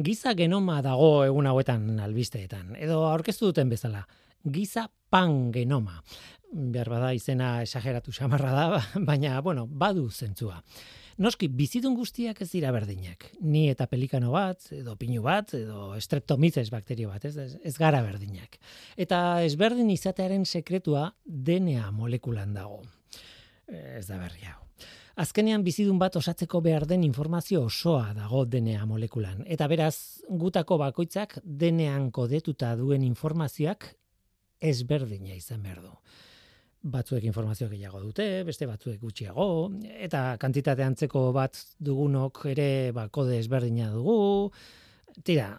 Giza genoma dago egun hauetan albisteetan, edo aurkeztu duten bezala, giza pan genoma. Behar bada izena esageratu xamarra da, baina, bueno, badu zentzua. Noski, bizitun guztiak ez dira berdinak. Ni eta pelikano bat, edo pinu bat, edo streptomizes bakterio bat, ez, ez, gara berdinak. Eta ezberdin izatearen sekretua DNA molekulan dago. Ez da berri hau. Azkenean bizidun bat osatzeko behar den informazio osoa dago DNA molekulan. Eta beraz, gutako bakoitzak DNAan kodetuta duen informazioak ezberdina izan behar du. Batzuek informazio gehiago dute, beste batzuek gutxiago, eta kantitate antzeko bat dugunok ere ba, kode ezberdina dugu. Tira,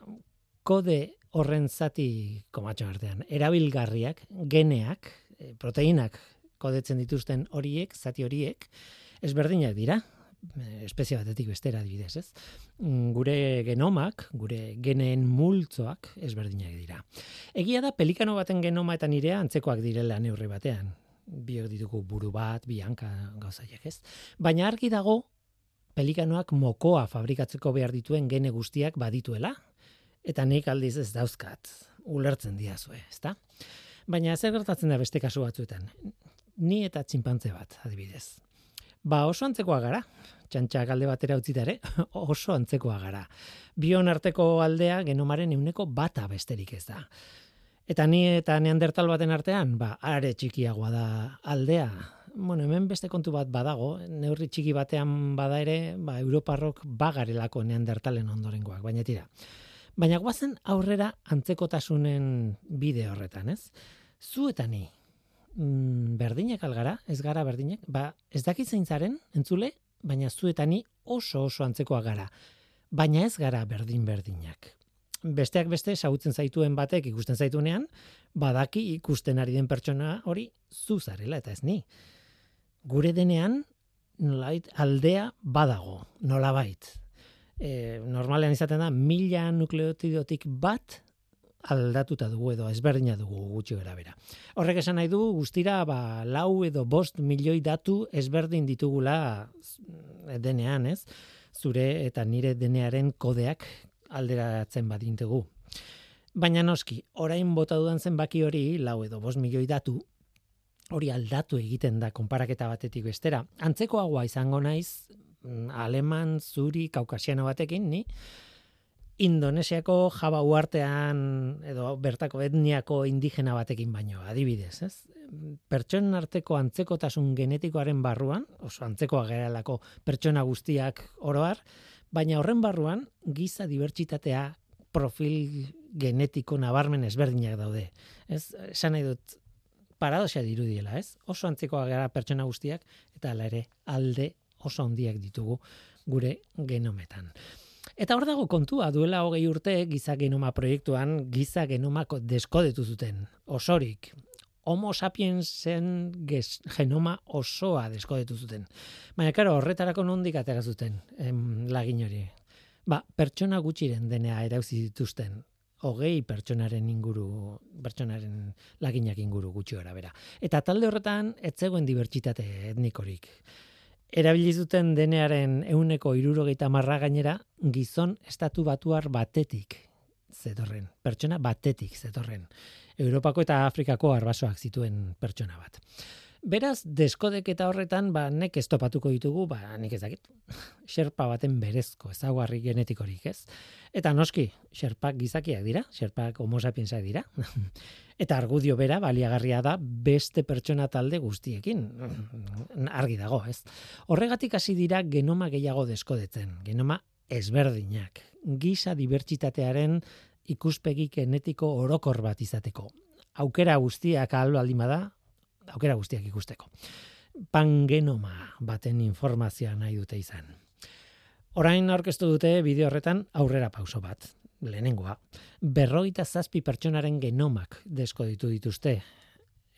kode horren zati komatxo artean, erabilgarriak, geneak, eh, proteinak kodetzen dituzten horiek, zati horiek, ezberdinak dira, espezie batetik bestera adibidez, ez? Gure genomak, gure geneen multzoak ezberdinak dira. Egia da pelikano baten genoma eta nirea antzekoak direla neurri batean. Biok ditugu buru bat, bi hanka gauzaiek, ez? Baina argi dago pelikanoak mokoa fabrikatzeko behar dituen gene guztiak badituela eta nik aldiz ez dauzkat ulertzen diazue, ezta? Baina zer gertatzen da beste kasu batzuetan? Ni eta txinpantze bat, adibidez. Ba, oso antzekoa gara. Txantxak alde batera utzitare, oso antzekoa gara. Bion arteko aldea genomaren euneko bata besterik ez da. Eta ni eta neandertal baten artean, ba, are txikiagoa da aldea. Bueno, hemen beste kontu bat badago, neurri txiki batean bada ere, ba, Europarrok bagarelako neandertalen ondorengoak, baina tira. Baina guazen aurrera antzekotasunen bide horretan, ez? Zu eta ni, mm, berdinak algara, ez gara berdinak, ba, ez dakit zeintzaren, entzule, baina zuetani oso oso antzekoa gara. Baina ez gara berdin berdinak. Besteak beste, sautzen zaituen batek ikusten zaitunean, badaki ikusten ari den pertsona hori zuzarela eta ez ni. Gure denean, nolait, aldea badago, nolabait. E, normalean izaten da, mila nukleotidotik bat aldatuta dugu edo ezberdina dugu gutxi gara bera. Horrek esan nahi du guztira ba, lau edo bost milioi datu ezberdin ditugula denean, ez? Zure eta nire denearen kodeak alderatzen badintegu. Baina noski, orain bota dudan zenbaki hori, lau edo bost milioi datu, hori aldatu egiten da konparaketa batetik bestera. Antzeko agua izango naiz, mm, aleman, zuri, kaukasiano batekin, ni, Indonesiako jaba uartean edo bertako etniako indigena batekin baino, adibidez, ez? Pertsonen arteko antzekotasun genetikoaren barruan, oso antzekoa geralako pertsona guztiak oroar, baina horren barruan giza dibertsitatea profil genetiko nabarmen ezberdinak daude. Ez, esan nahi dut, paradoxa dirudiela, ez? Oso antzekoa gara pertsona guztiak, eta ala ere alde oso handiak ditugu gure genometan. Eta hor dago kontua, duela hogei urte giza genoma proiektuan giza genomako deskodetu zuten, osorik. Homo sapiensen genoma osoa deskodetu zuten. Baina, karo, horretarako nondik atera zuten em, lagin hori. Ba, pertsona gutxiren denea erauzi dituzten, hogei pertsonaren inguru, pertsonaren laginak inguru gutxi bera. Eta talde horretan, ez zegoen dibertsitate etnikorik erabili zuten denearen euneko irurogeita marra gainera, gizon estatu batuar batetik zetorren, pertsona batetik zetorren. Europako eta Afrikako arbasoak zituen pertsona bat. Beraz, deskodek eta horretan, ba, nek estopatuko ditugu, ba, nik ez dakit, xerpa baten berezko, ezaguarri genetikorik, ez? Eta noski, xerpak gizakiak dira, xerpak homo sapiensak dira. eta argudio bera, baliagarria da, beste pertsona talde guztiekin. Argi dago, ez? Horregatik hasi dira genoma gehiago deskodetzen, genoma ezberdinak, giza dibertsitatearen ikuspegi genetiko orokor bat izateko. Aukera guztiak aldo da, aukera guztiak ikusteko. Pangenoma baten informazioa nahi dute izan. Orain aurkeztu dute bideo horretan aurrera pauso bat. Lehenengoa, berroita zazpi pertsonaren genomak desko ditu dituzte.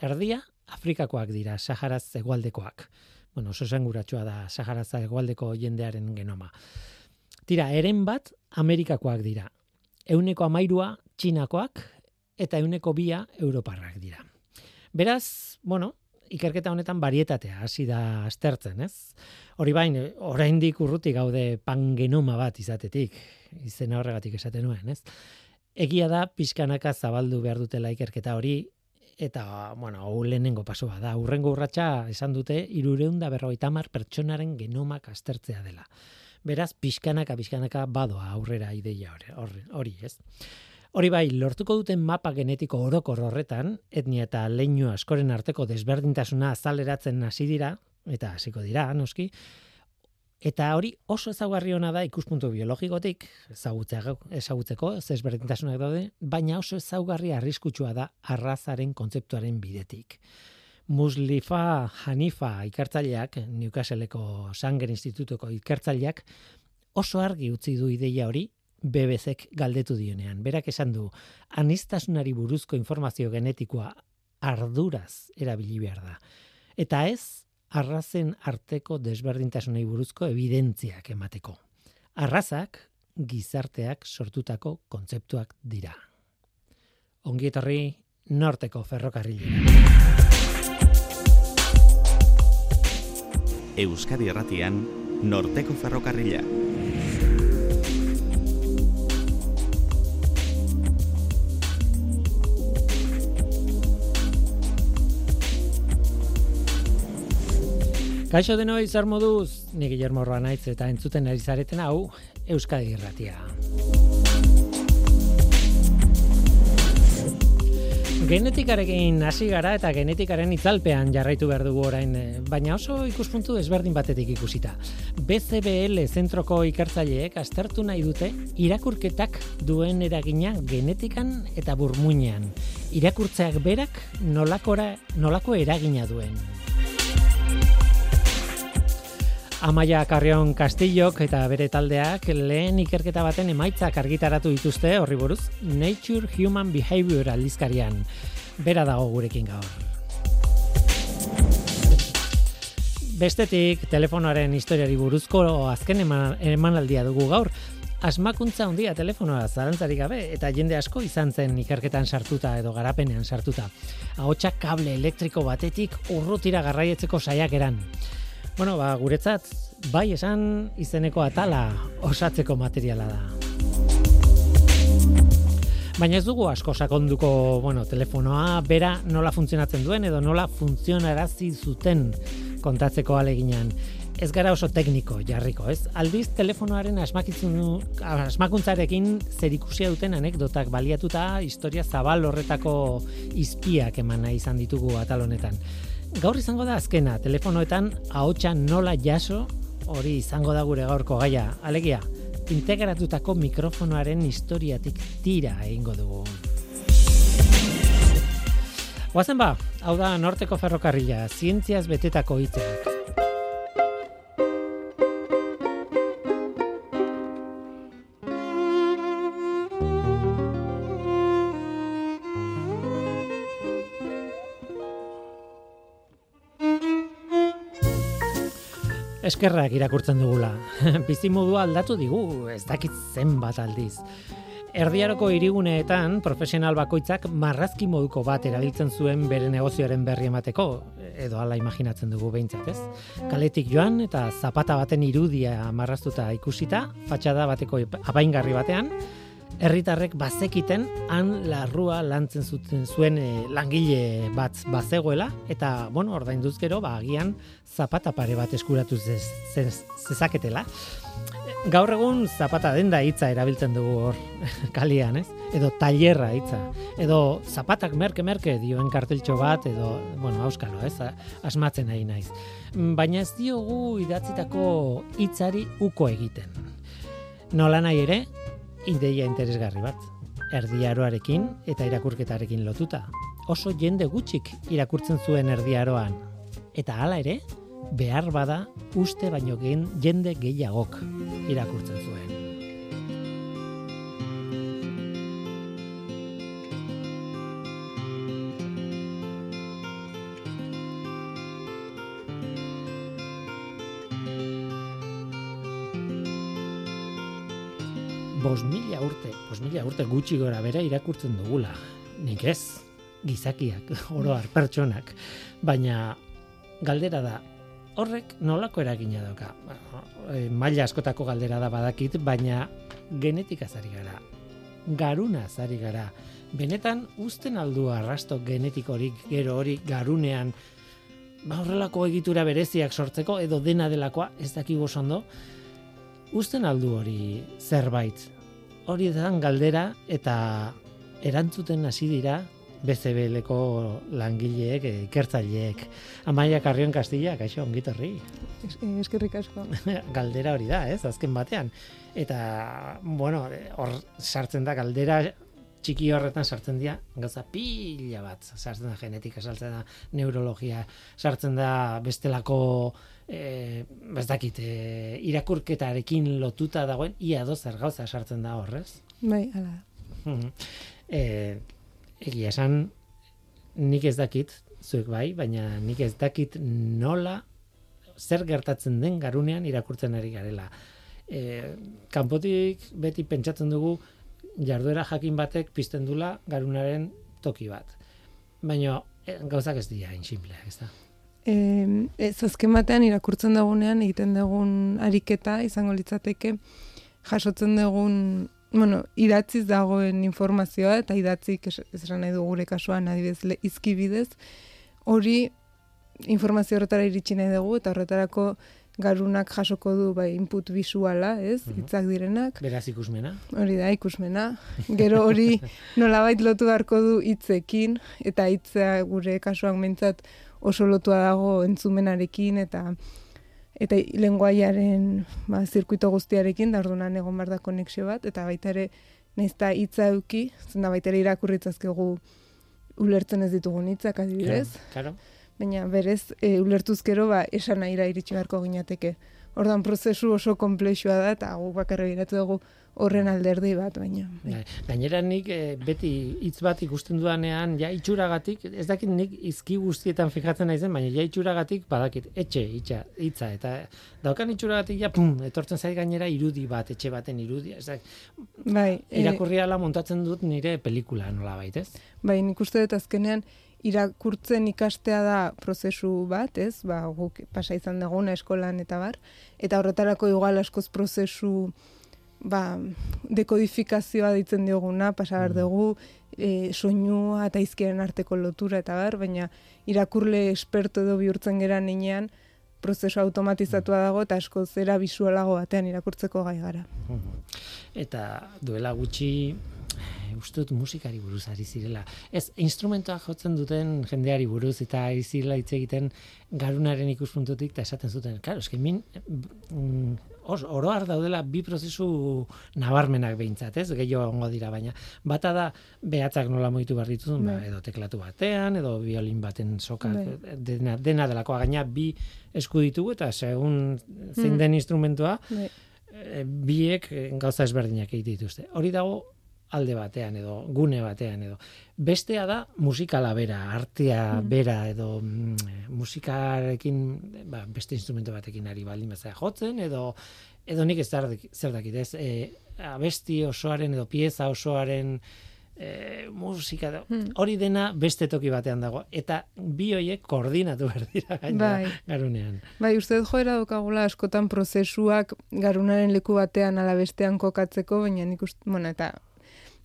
Erdia, Afrikakoak dira, Saharaz egualdekoak. Bueno, oso da Saharaz egualdeko jendearen genoma. Tira, eren bat, Amerikakoak dira. Euneko amairua, Txinakoak, eta euneko bia, Europarrak dira. Beraz, bueno, ikerketa honetan barietatea hasi da aztertzen, ez? Hori bain, oraindik urruti gaude pangenoma bat izatetik, izena horregatik esaten nuen, ez? Egia da pixkanaka zabaldu behar dutela ikerketa hori, eta, bueno, hau lehenengo pasoa da. Urrengo urratsa esan dute, irureunda berroita mar pertsonaren genomak aztertzea dela. Beraz, pixkanaka, pixkanaka badoa aurrera ideia hori, hori ez? Hori bai, lortuko duten mapa genetiko orokor horretan, etnia eta leinu askoren arteko desberdintasuna azaleratzen hasi dira, eta hasiko dira, noski, eta hori oso ezaugarri ona da ikuspuntu biologikotik, ezagutzeko, desberdintasunak daude, baina oso ezaugarri arriskutsua da arrazaren kontzeptuaren bidetik. Muslifa Hanifa ikertzaileak, Newcastleko Sanger Institutuko ikertzaileak, oso argi utzi du ideia hori BBCek galdetu dionean. Berak esan du, anistasunari buruzko informazio genetikoa arduraz erabili behar da. Eta ez, arrazen arteko desberdintasunei buruzko evidentziak emateko. Arrazak, gizarteak sortutako kontzeptuak dira. Ongi etorri, norteko ferrokarrilera. Euskadi Erratian, norteko ferrokarrila. Kaixo denoi zer moduz, ni Guillermo Roanaitz eta entzuten ari zareten hau Euskadi Irratia. Genetikarekin hasi gara eta genetikaren itzalpean jarraitu behar dugu orain, eh, baina oso ikuspuntu ezberdin batetik ikusita. BCBL zentroko ikertzaileek aztertu nahi dute irakurketak duen eragina genetikan eta burmuinean. Irakurtzeak berak nolakora, nolako eragina duen. Amaia Carrion Castillok eta bere taldeak lehen ikerketa baten emaitzak argitaratu dituzte horri buruz Nature Human Behavior aldizkarian. Bera dago gurekin gaur. Bestetik, telefonoaren historiari buruzko azken emanaldia dugu gaur. Asmakuntza handia telefonoa zarantzarik gabe eta jende asko izan zen ikerketan sartuta edo garapenean sartuta. Ahotsak kable elektriko batetik urrutira garraietzeko saiak eran. Bueno, ba, guretzat, bai esan izeneko atala osatzeko materiala da. Baina ez dugu asko sakonduko, bueno, telefonoa bera nola funtzionatzen duen edo nola funtzionarazi zuten kontatzeko aleginan. Ez gara oso tekniko jarriko, ez? Aldiz telefonoaren asmakuntzarekin zerikusia duten anekdotak baliatuta historia zabal horretako izpiak emana izan ditugu atal honetan gaur izango da azkena, telefonoetan ahotsa nola jaso, hori izango da gure gaurko gaia. Alegia, integratutako mikrofonoaren historiatik tira egingo dugu. Guazen ba, hau da norteko ferrokarrila, zientziaz betetako hitzak. Eskerrak irakurtzen dugula. Bizimodua aldatu digu, ez dakit zenbat aldiz. Erdiaroko iriguneetan profesional bakoitzak marrazki moduko bat erabiltzen zuen bere negozioaren berri emateko, edo hala imaginatzen dugu behintzat, ez? Kaletik joan eta zapata baten irudia marraztuta ikusita, fatxada bateko apaingarri batean, herritarrek bazekiten han larrua lantzen zuten zuen e, langile bat bazegoela eta bueno ordainduz gero ba agian zapata pare bat eskuratu zezaketela. Gaur egun zapata denda hitza erabiltzen dugu hor kalian ez? Edo tailerra hitza. Edo zapatak merke merke dioen karteltxo bat edo bueno auskalo ez? Asmatzen nahi naiz. Baina ez diogu idatzitako hitzari uko egiten. Nola nahi ere, ideia interesgarri bat. Erdiaroarekin eta irakurketarekin lotuta. Oso jende gutxik irakurtzen zuen erdiaroan. Eta hala ere, behar bada uste baino gen jende gehiagok irakurtzen zuen. Bos mila urte, bos mila urte gutxi gora bera irakurtzen dugula. Nik ez, gizakiak, oroar, pertsonak. Baina galdera da, horrek nolako eragina dauka? E, maila askotako galdera da badakit, baina genetika zari gara, garuna zari gara. Benetan, uzten aldu arrasto genetikorik gero hori garunean, ba horrelako egitura bereziak sortzeko, edo dena delakoa, ez dakigu ondo, uzten aldu hori zerbait. Hori edan galdera eta erantzuten hasi dira BCBLeko langileek, eh, ikertzaileek. Amaia Karrion Kastilla, kaixo, ongitorri. Eskerrik asko. galdera hori da, ez, azken batean. Eta, bueno, hor sartzen da galdera txiki horretan sartzen dira gauza pila bat sartzen da genetika sartzen da neurologia sartzen da bestelako eh ez dakit e, irakurketarekin lotuta dagoen ia do zer gauza sartzen da horrez bai hala eh egia esan nik ez dakit, zuek bai, baina nik ez dakit nola zer gertatzen den garunean irakurtzen ari garela. E, kanpotik beti pentsatzen dugu jarduera jakin batek pizten dula garunaren toki bat. Baina e, gauzak ez dira insimpleak, ez da? E, ez azken batean irakurtzen dagunean egiten dugun ariketa izango litzateke jasotzen dugun bueno, idatziz dagoen informazioa eta idatzik esan nahi du gure kasuan adibidez izkibidez hori informazio horretara iritsi nahi dugu eta horretarako garunak jasoko du bai input visuala, ez? Mhm. Hitzak direnak. Beraz ikusmena. Hori da, ikusmena. Gero hori nolabait lotu beharko du hitzekin eta hitza gure kasuan mentzat oso lotua dago entzumenarekin eta eta lenguaiaren ba, zirkuito guztiarekin, da orduan egon behar da konexio bat, eta baita ere, nahizta hitza eduki, zenda baita ere irakurritzazkegu ulertzen ez ditugun hitzak adibidez. Claro, Baina berez, e, ulertuzkero ba, esan nahira iritsi beharko ginateke. Ordan prozesu oso komplexua da, eta gu bakarri biratu dugu horren alderdi bat baina. Bai. Gainera nik eh, beti hitz bat ikusten dudanean ja itxuragatik, ez dakit nik izki guztietan fijatzen naizen, baina ja itxuragatik badakit etxe hitza hitza eta daukan itxuragatik ja pum, etortzen zai gainera irudi bat, etxe baten irudi, ez Bai, eh, irakurriala montatzen dut nire pelikula nola bait, ez? Bai, nik uste dut azkenean irakurtzen ikastea da prozesu bat, ez? Ba, guk pasa izan duguna eskolan eta bar, eta horretarako igual askoz prozesu ba, dekodifikazioa ditzen dioguna, pasa behar mm. dugu, e, soinua eta izkiaren arteko lotura eta bar, baina irakurle esperto edo bihurtzen gera ninean, prozesu automatizatua mm. dago eta asko zera bisualago batean irakurtzeko gai gara. Mm-hmm. Eta duela gutxi uste dut musikari buruz ari zirela. Ez, instrumentoak jotzen duten jendeari buruz eta ari zirela hitz egiten garunaren ikuspuntutik eta esaten zuten. Claro, eske min mm, os, oroar daudela bi prozesu nabarmenak behintzat, ez? Gehiago ongo dira, baina bata da behatzak nola moitu behar dituzun, ba, bai. edo teklatu batean, edo violin baten soka, bai. dena, dena delakoa gaina bi esku ditugu, eta segun zein mm. den instrumentua, bai. eh, biek gauza ezberdinak egite dituzte. Hori dago alde batean edo gune batean edo bestea da musikala bera artea mm. bera edo mm, musikarekin ba, beste instrumento batekin ari baldin bazea jotzen edo edo nik ez zer dakit ez e, abesti osoaren edo pieza osoaren e, musika da, mm. hori dena beste toki batean dago eta bi hoiek koordinatu behar dira bai. garunean bai uste joera dokagula askotan prozesuak garunaren leku batean ala bestean kokatzeko baina nik uste, bueno, eta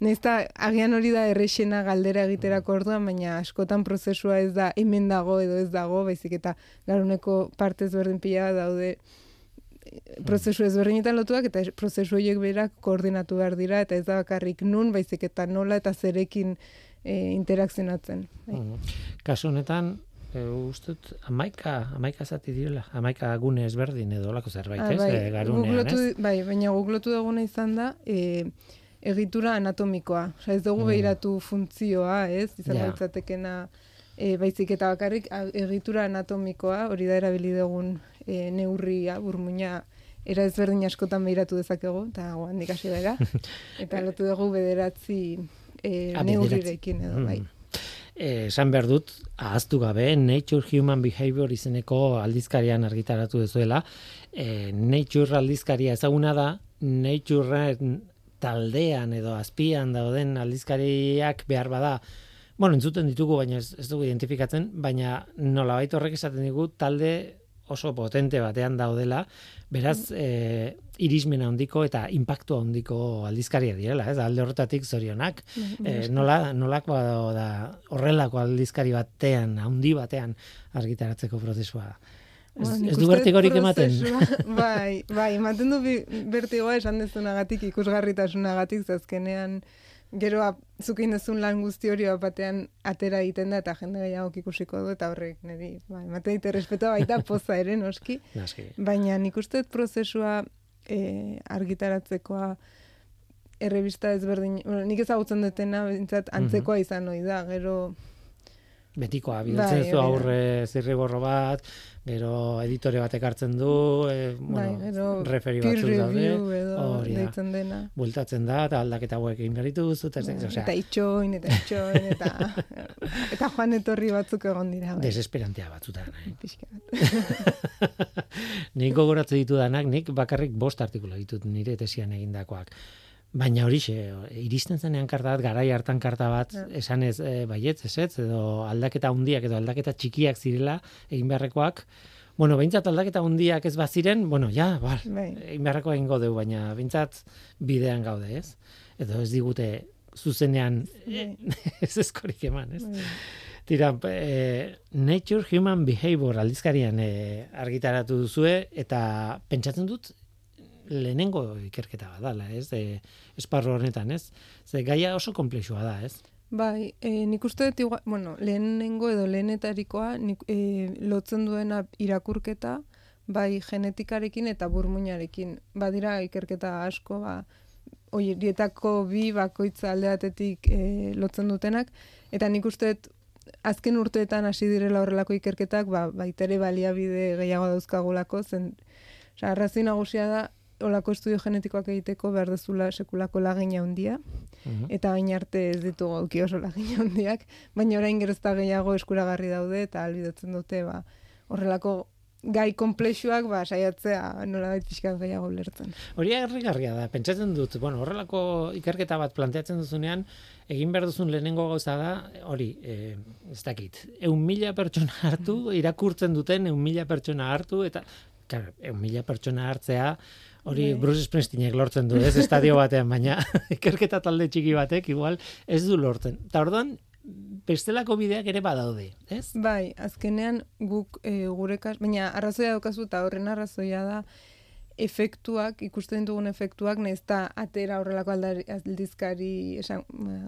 Nesta agian hori da errexena galdera egiterako orduan, baina askotan prozesua ez da hemen dago edo ez dago, baizik eta garuneko parte ezberdin pila daude eh, prozesu ezberdinetan lotuak eta prozesu horiek berak koordinatu behar dira eta ez da bakarrik nun, baizik eta nola eta zerekin e, interakzionatzen. Bai. Kasu honetan, e, ustut, amaika, amaika zati direla, amaika gune ezberdin edo lako zerbait, ah, ez? Bai, e, garunean, ez? Bai, baina guglotu daguna izan da, e, egitura anatomikoa. Osa, ez dugu mm. behiratu funtzioa, ez? Izan yeah. e, baizik eta bakarrik egitura anatomikoa, hori da erabili dugun e, neurria, burmuina, era ezberdin askotan behiratu dezakegu, eta guan dikasi gara. eta lotu dugu bederatzi e, neurrirekin edo, bai. Mm. Esan behar dut, ahaztu gabe, Nature Human Behavior izeneko aldizkarian argitaratu dezuela. E, Nature aldizkaria ezaguna da, Nature taldean edo azpian dauden aldizkariak behar bada Bueno, entzuten ditugu, baina ez, ez dugu identifikatzen, baina nolabait horrek esaten digu talde oso potente batean daudela, beraz, e, irismena handiko eta impactu handiko aldizkaria direla, ez? Alde horretatik zorionak. E, nola, nolako da horrelako aldizkari batean, handi batean argitaratzeko prozesua. Ez, ez du bertigorik ematen. bai, bai, ematen du bertigoa esan dezunagatik, ikusgarritasunagatik, zazkenean, gero ap- zuk egin duzun lan guzti hori bat batean atera egiten da eta jende gehiago ikusiko du eta horrek niri, bai, ematen dit errespetoa baita poza ere noski, baina nik uste prozesua e, argitaratzekoa errebista ezberdin, bueno, nik ezagutzen dutena, bintzat, antzekoa izan ohi da, gero Betikoa, bidaltzen Bai, zu hori da. aurre zirriborro bat, gero editore batek hartzen du, e, bai, bueno, gero referi batzuk daude, hori da. dena. bueltatzen da, eta aldaketa hauek egin behar dituzu, eta, Bai, osea, eta itxoin, eta itxoin, eta, eta joan etorri batzuk egon dira. Bai. desesperantea batzutan. Eh? Pixka. Nik gogoratze ditudanak, nik bakarrik bost artikula ditut nire tesian egindakoak. Baina horixe, iristen zenean karta bat, garai hartan karta bat, Ja. esanez e, baietz, ezetz, edo aldaketa hundiak edo aldaketa txikiak zirela egin beharrekoak, Bueno, behintzat aldaketa hundiak ez baziren, bueno, ja, bar, Bai. egin beharreko egingo dugu, baina behintzat bidean gaude, ez? Edo ez digute zuzenean eh, ez eskorik eman, ez? Bai. Tira, eh, Nature Human Behavior aldizkarian eh, argitaratu duzue, eta pentsatzen dut lehenengo ikerketa bat dala, ez? E, esparru honetan, ez? Ze gaia oso komplexua da, ez? Bai, e, nik uste dut, bueno, lehenengo edo lehenetarikoa nik, e, lotzen duena irakurketa, bai genetikarekin eta burmuinarekin. Badira ikerketa asko, ba, horietako bi bakoitza alde batetik e, lotzen dutenak, eta nik uste dut azken urteetan hasi direla horrelako ikerketak, ba, baitere baliabide gehiago dauzkagulako, zen, Osa, arrazoi nagusia da, olako estudio genetikoak egiteko behar dezula sekulako lagina handia, Mhm. eta hain arte ez ditugu auki oso lagina handiak, baina orain gerozta gehiago eskuragarri daude eta albidatzen dute ba, horrelako gai komplexuak ba, saiatzea nolabait pixkat gehiago ulertzen. Hori agarrigarria da, pentsatzen dut, bueno, horrelako ikerketa bat planteatzen duzunean, egin behar duzun lehenengo gauza da, hori, e, ez dakit, eun mila pertsona hartu, irakurtzen duten eun mila pertsona hartu, eta, claro, eun mila pertsona hartzea, hori Bai. Bruce Springsteenek lortzen du, ez, estadio batean, baina ikerketa talde txiki batek, igual, ez du lortzen. Eta orduan, bestelako bideak ere badaude, ez? Bai, azkenean guk e, gure kas, baina arrazoia daukazu eta horren arrazoia da efektuak, ikusten dugun efektuak, nahiz eta atera horrelako aldizkari esan, ba,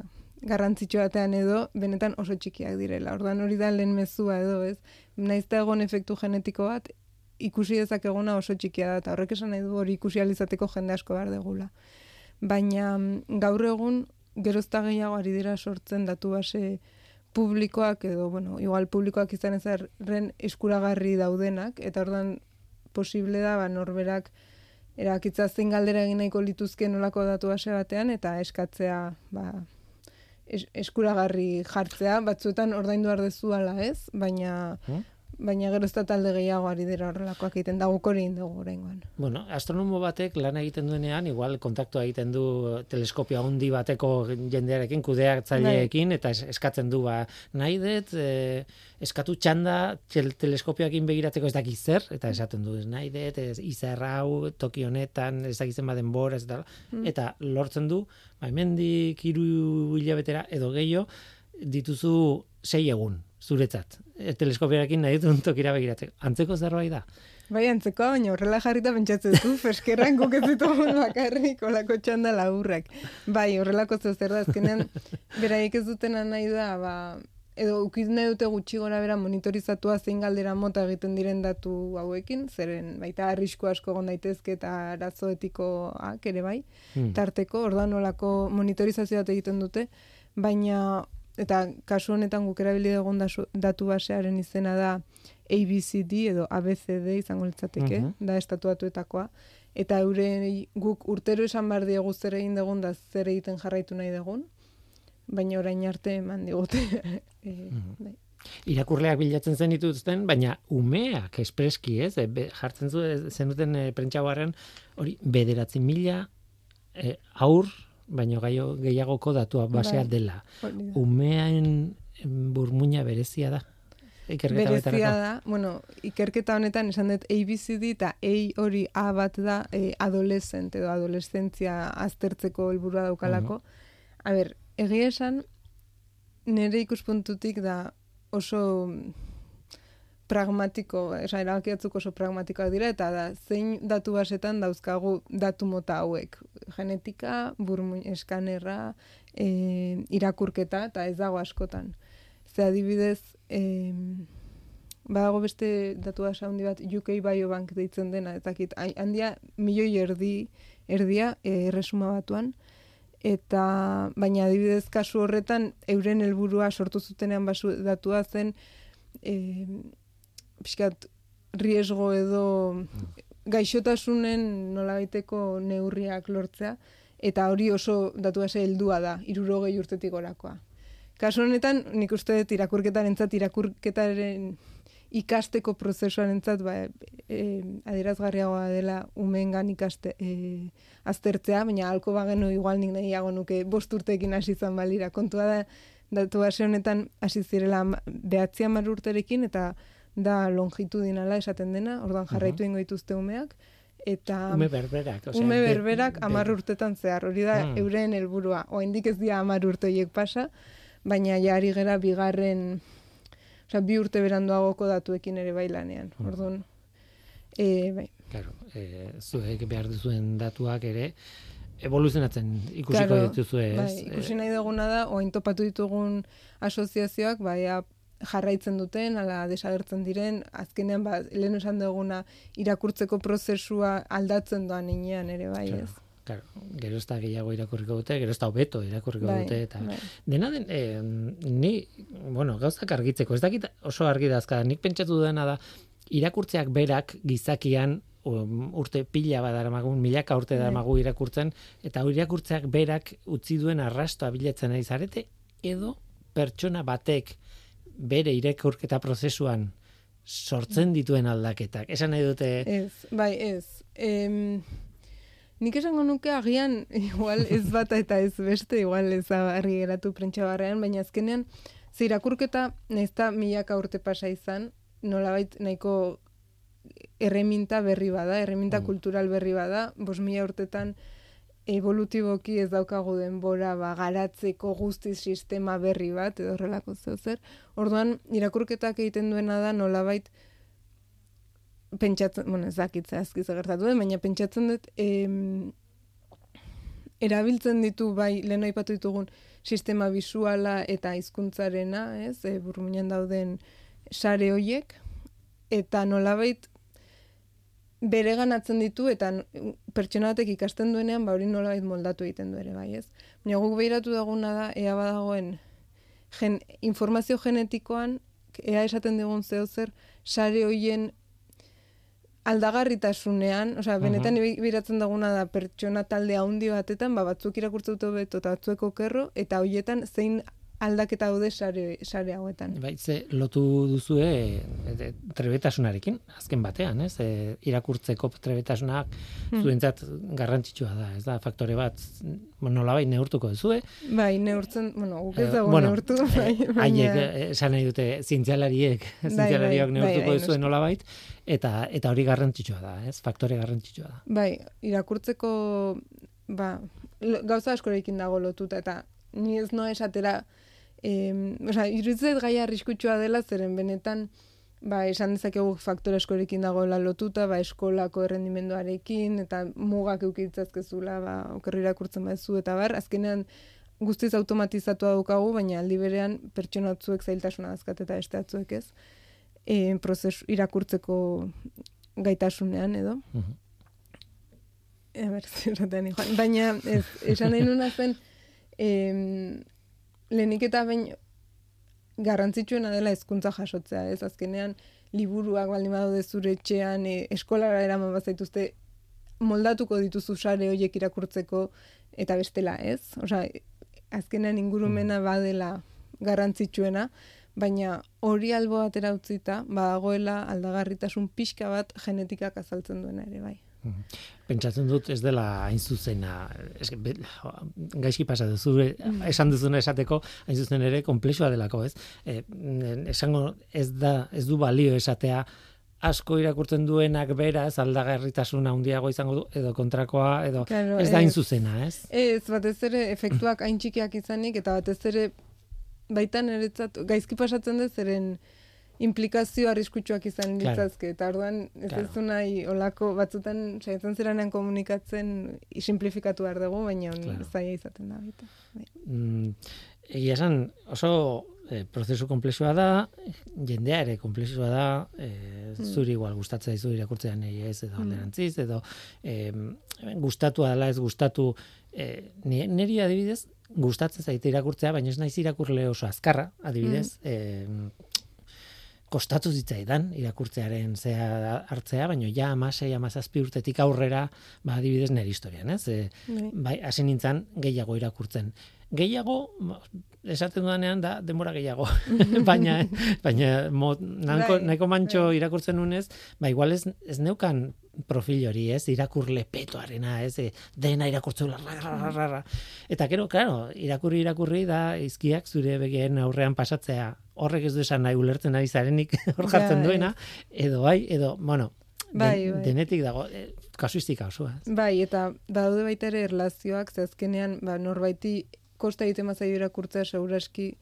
garrantzitsu batean edo, benetan oso txikiak direla. Orduan hori da lehen mezua edo, ez? Nahiz eta egon efektu genetiko bat, ikusi dezakeguna oso txikia da, eta horrek esan nahi du hori ikusi alizateko jende asko behar degula. Baina mm, gaur egun, gerozta gehiago ari dira sortzen datu base publikoak edo, bueno, igual publikoak izan ezarren eskuragarri daudenak, eta ordan posible da, ba, norberak erakitza zein galdera egin nahiko lituzke nolako datu base batean, eta eskatzea, ba, es, eskuragarri jartzea, batzuetan ordaindu ardezu ala ez, baina, Hmm? Baina gero ez da talde gehiago ari dira horrelakoak egiten, da guk hori dugu oraingoan. Bueno, astronomo batek lan egiten duenean, igual kontaktua egiten du teleskopio handi bateko jendearekin, kudeatzaileekin, eta es- eskatzen du, ba, nahi dut, e, eskatu txanda tel- teleskopioekin begiratzeko ez dakiz zer, eta esaten du, nahi dut, ez, izar hau, toki honetan, ez dakizen baden bor, ez da, eta lortzen du, ba, hemendik hiru hilabetera, edo gehiago, dituzu sei egun, zuretzat. E, teleskopioarekin nahi dut tokira begiratzeko. Antzeko zerbait da? Bai, antzekoa, baina horrela jarrita pentsatzen du, feskerran guk ez ditugun bakarrik olako txanda laburrak. Bai, horrelako zer da, azkenean, beraiek ez dutena nahi da, ba, edo ukiz nahi dute gutxi gora bera monitorizatua zein galdera mota egiten diren datu hauekin, zeren baita arrisku asko egon daitezke eta arazo etikoak ere bai, Hmm. tarteko, ordan olako monitorizazio bat egiten dute, baina eta kasu honetan guk erabili dugun datu basearen izena da ABCD edo ABCD izango litzateke, Mhm. da estatuatuetakoa, eta eure guk urtero esan behar diegu zer egin dugun da zer egiten jarraitu nahi dugun, baina orain arte eman digute. e, bai. irakurleak bilatzen zen dituzten, baina umeak espreski, ez? E, be, jartzen zu zenuten e, prentxauaren hori bederatzi mila e, aur baino gaio gehiagoko datua basea Bai. dela. Umeaen burmuina berezia da. Ikerketa Berezia betarako. da, bueno, ikerketa honetan esan dut ABCD eta A hori A bat da e, adolescent edo adolescentzia aztertzeko helburua daukalako. A ber, egia esan, nire ikuspuntutik da oso pragmatiko, esan erabakiatzuk oso pragmatikoak dira, eta da, zein datu basetan dauzkagu datu mota hauek. Genetika, burmuin eskanerra, e, irakurketa, eta ez dago askotan. Ze adibidez, e, badago beste datu base handi bat UK Biobank deitzen dena, ez dakit, handia milioi erdi, erdia e, erresuma batuan, eta baina adibidez kasu horretan euren helburua sortu zutenean basu datua zen e, pixkat riesgo edo gaixotasunen nolabaiteko neurriak lortzea eta hori oso datua ze heldua da, irurogei urtetik orakoa. Kasu honetan, nik uste dut irakurketaren irakurketaren ikasteko prozesuaren entzat, ba, e, adierazgarriagoa dela umeengan ikaste, e, aztertzea, baina halko bagenu igual nik nahiago nuke bost urteekin hasi izan balira. Kontua da, datu base honetan hasi zirela behatzi hamar urterekin, eta da longitudinala esaten dena, orduan jarraitu ingo dituzte umeak, eta Ume berberak. osea, ume be- berberak be- hamar urtetan zehar, hori da Mm. euren helburua. Oaindik ez dira hamar urte horiek pasa, baina jari gera bigarren, osea, bi urte beranduagoko datuekin ere bailanean. Mm. Orduan, e, bai. Claro, eh, zuek behar duzuen datuak ere evoluzionatzen ikusiko Claro, dituzue, ez? Bai, ikusi nahi duguna da, oain topatu ditugun asoziazioak, bai, jarraitzen duten, ala desagertzen diren, azkenean, ba, lehen esan duguna, irakurtzeko prozesua aldatzen doan inean ere, bai, ez? Claro, gero ez da gehiago irakurriko dute, gero ez da hobeto irakurriko Bai, dute, eta bai. dena den, eh, ni, bueno, gauzak argitzeko, ez dakit oso argi dazka, nik pentsatu dena da, irakurtzeak berak gizakian um, urte pila badaramagun, milaka urte Bai. daramagu irakurtzen, eta irakurtzeak berak utzi duen arrastoa bilatzen ari zarete, edo pertsona batek bere irakurketa prozesuan sortzen dituen aldaketak. Esan nahi dute, Ez, bai, ez. Em, nik esango nuke agian, igual ez bata eta ez beste, igual ez argi geratu prentsa barrean, baina azkenean, ze irakurketa, nahiz eta milaka urte pasa izan, nolabait nahiko erreminta berri bada, erreminta Mm. kultural berri bada, bos mila urtetan evolutiboki ez daukagu denbora ba, garatzeko guztiz sistema berri bat, edo horrelako zeu zer. Orduan, irakurketak egiten duena da nolabait pentsatzen, bueno, ez dakit zehazki zer gertatu den, baina pentsatzen dut em, erabiltzen ditu bai lehen aipatu ditugun sistema visuala eta hizkuntzarena, ez? E, burmuinan dauden sare hoiek eta nolabait bereganatzen ditu eta n- pertsona batek ikasten duenean ba hori nolabait moldatu egiten du ere bai, ez? Baina guk behiratu daguna da ea badagoen gen, informazio genetikoan ea esaten digun zeo zer sare hoien aldagarritasunean, osea, benetan uh biratzen daguna da pertsona talde handi batetan, ba, batzuk irakurtzen dute hobeto eta batzuek okerro, eta hoietan zein aldaketa daude sare, sare hauetan. Bai, ze lotu duzue e, trebetasunarekin, azken batean, ez? E, irakurtzeko trebetasunak Hmm. zuentzat garrantzitsua da, ez da, faktore bat nolabait neurtuko duzue. Bai, neurtzen, bueno, guk ez Eh, dago bueno, neurtu, eh, bai. Haiek eh, esan nahi dute zientzialariek, zientzialariak bai, neurtuko bai, duzue nolabait, eta eta hori garrantzitsua da, ez? Faktore garrantzitsua da. Bai, irakurtzeko, ba, gauza askorekin dago lotuta, eta ni ez noa esatera, em, osea, iruditzen zait gaia arriskutsua dela, zeren benetan, ba, esan dezakegu faktore askorekin dagoela lotuta, ba, eskolako errendimenduarekin, eta mugak eukitzazkezula, ba, okerri irakurtzen baduzu, eta bar, azkenean guztiz automatizatua daukagu, baina aldi berean pertsona batzuek zailtasuna dazkat eta beste batzuek ez, e, prozesu irakurtzeko gaitasunean edo. Mhm. A ber, zer esaten ni, Juan. Baina, ez, esan nahi nuna zen, em, lehenik eta bain garrantzitsuena dela hezkuntza jasotzea, ez azkenean liburuak baldin badaude zure etxean, e, eskolara eraman bazaituzte moldatuko dituzu sare horiek irakurtzeko eta bestela, ez? Osea, azkenean ingurumena badela garrantzitsuena, baina hori albo batera utzita, badagoela aldagarritasun pixka bat genetikak azaltzen duena ere bai. Pentsatzen dut ez dela hain zuzena, eske, be, gaizki pasa duzu, esan duzuna esateko, hain zuzen ere, komplexua delako, ez? E, esango ez da, ez du balio esatea, asko irakurtzen duenak beraz aldagarritasun handiago izango du edo kontrakoa edo Claro, ez da hain zuzena, ez? Ez, batez ere efektuak hain txikiak izanik eta batez ere baitan eretzat gaizki pasatzen dez zeren implikazio arriskutsuak izan Claro. ditzazke eta orduan ez Claro. ez nahi olako batzutan saiatzen zeranean komunikatzen simplifikatu behar dugu baina Claro. zaila izaten da. Bai. Mm, egia esan oso e, prozesu komplexua da, jendea ere komplexua da, e, zuri igual gustatzen zaizu irakurtzea ez edo alderantziz edo e, gustatu dela ez gustatu e, ni- niri adibidez gustatzen zaite irakurtzea, baina ez naiz irakurle oso azkarra, adibidez, e, kostatu zitzaidan irakurtzearen zea hartzea, baina ja amasei, amazazpi urtetik aurrera, ba, adibidez, nire historian, ez? E, Bai. bai, hasi nintzen gehiago irakurtzen. Gehiago, mo- esaten dudanean da denbora gehiago. baina, baina mo, nahiko, Bai, nahiko mantxo bai. irakurtzen nunez, ba igual ez, ez neukan profil hori, ez, irakurle petoarena, ez, e, dena ra. Eta gero, claro, irakurri irakurri da izkiak zure begien aurrean pasatzea, horrek ez du esan nahi ulertzen ari zarenik hor jartzen Ja, duena, edo bai, edo, bueno, Bai, bai. denetik dago, e, kasuistika osoa. ez? Bai, eta daude baita ere erlazioak, ze azkenean, ba, norbaiti kosta egiten mazaio irakurtzea seguraski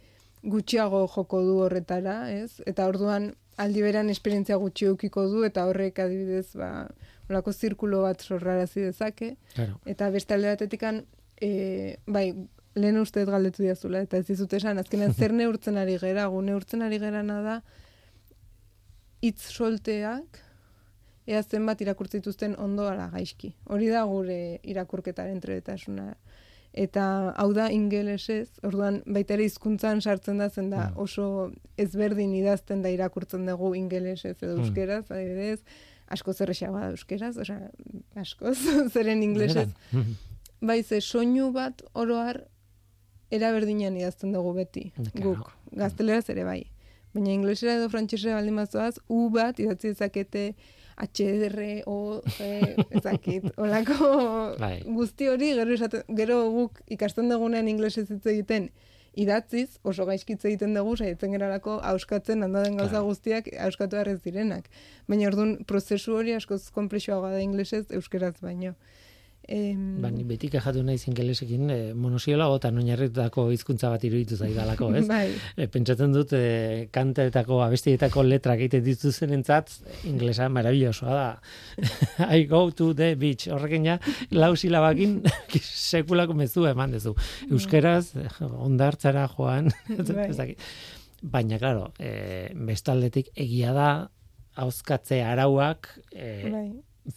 gutxiago joko du horretara, ez? Eta orduan aldi beran esperientzia gutxi eukiko du eta horrek adibidez, ba, olako zirkulo bat sorrarazi dezake. Claro. Eta beste alde batetikan, e, bai, lehen uste dut galdetu diazula, eta ez dizut esan, azkenean zer neurtzen ari gera, gu neurtzen ari gerana da, hitz solteak, ea zenbat irakurtzituzten ondo ala gaizki. Hori da gure irakurketaren trebetasuna. Eta hau da ingelesez, orduan baita ere hizkuntzan sartzen da zen da Mm. oso ezberdin idazten da irakurtzen dugu ingelesez edo Mm. euskeraz, adibidez, asko zerrexagoa da euskeraz, osea, askoz, zeren inglesez. Benetan. Bai, ze soinu bat oroar era berdinean idazten dugu beti. Claro. Guk, gazteleraz ere bai. Baina inglesera edo frantsesera baldin bazoaz, U bat idatzi dezakete HDR, O, G, ezakit. Olako Bai. guzti hori, gero, esaten, gero guk ikasten dugunean inglesez hitz egiten idatziz, oso gaizkitze egiten dugu, saiatzen geralako auskatzen handaden gauza Claro. guztiak auskatu ez direnak. Baina orduan prozesu hori askoz konplexuagoa da inglesez, euskeraz baino. Em, Ba, ni beti kajatu naiz ingelesekin e, monosiolago eta oinarritutako hizkuntza bat iruditu zaidalako, ez? Bai, E, pentsatzen dut e, kantetako, abestietako letrak egiten dituzenentzat inglesa marabillosoa da. I go to the beach. Horrekin ja, lau silabakin sekulako mezua eman dezu. Euskeraz, eh, ondartzara joan. Bai. Baina, claro, e, bestaldetik egia da, hauzkatze arauak, e, bai.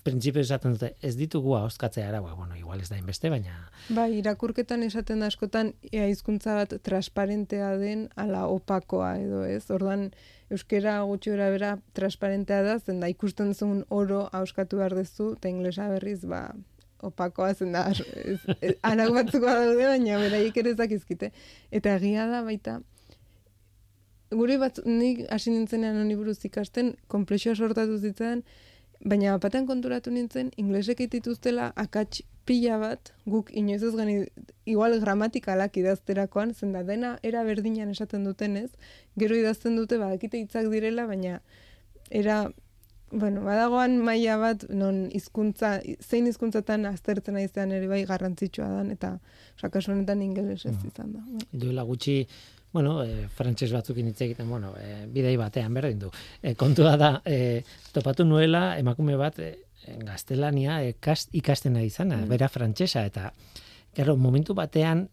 Printzipio esaten dute, ez ditugu hauzkatze arauak, bueno, igual ez da inbeste, baina Bai, irakurketan esaten askotan ea hizkuntza bat transparentea den ala opakoa edo ez. Orduan euskera gutxi gora bera transparentea da, zen da ikusten zuen oro hauskatu behar dezu, eta inglesa berriz, ba, opakoa zen da, arau batzuk daude, baina beraiek ere ez dakizkite. Eta egia da baita, gure bat, nik hasi nintzenean honi buruz ikasten, komplexua sortatu zitzen, baina batean konturatu nintzen, inglesek dituztela akats pila bat, guk inoiz ez gani, igual gramatikalak idazterakoan, zen da dena era berdinan esaten dutenez, gero idazten dute badakite hitzak direla, baina era Bueno, badagoan maila bat non hizkuntza zein hizkuntzatan aztertzen aizean ere bai garrantzitsua dan eta osea kasu honetan ingelesez izan da. Duela gutxi bueno, e, frantses batzukin hitz egiten, bueno, e, bidei batean berdin du. E, kontua da, e, topatu nuela emakume bat e, gaztelania ekast, ikasten ari zana, bera frantsesa eta gero momentu batean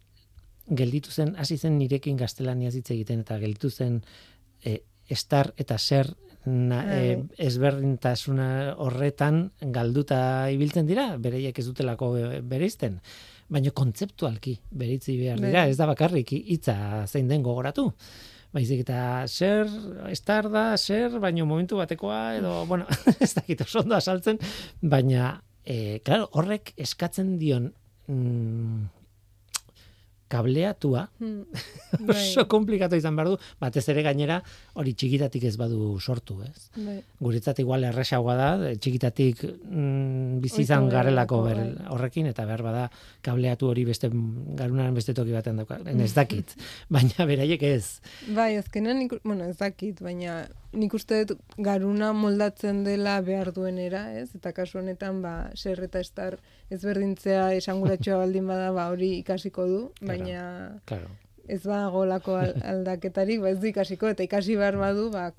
gelditu zen hasi zen nirekin gaztelania hitz egiten eta gelditu zen e, estar eta ser na, e, ezberdintasuna horretan galduta ibiltzen dira, bereiek ez dutelako e, bereizten. Baina kontzeptualki beritzi behar dira, Bai. ez da bakarrik hitza zein den gogoratu. Baizik eta zer, estar da, zer, baino momentu batekoa, edo, bueno, ez dakit oso ondo asaltzen, baina, e, claro, horrek eskatzen dion mm, kableatua, Hmm. oso komplikatu izan behar du, batez ere gainera hori txikitatik ez badu sortu, ez? bai. Guretzat igual erresagoa da, txikitatik mm, bizi izan Ohitu garelako ber, bai. horrekin, eta behar bada kableatu hori beste garunaren beste toki batean dauka, ez dakit, baina beraiek ez. Bai, azkenean, nik, bueno, ez dakit, baina nik uste dut garuna moldatzen dela behar duenera, ez? Eta kasu honetan, ba, ser eta estar ezberdintzea esanguratxoa baldin bada, ba, hori ikasiko du, baina Claro. ez ba golako al, aldaketarik, ba, ez du ikasiko, eta ikasi behar badu, ba,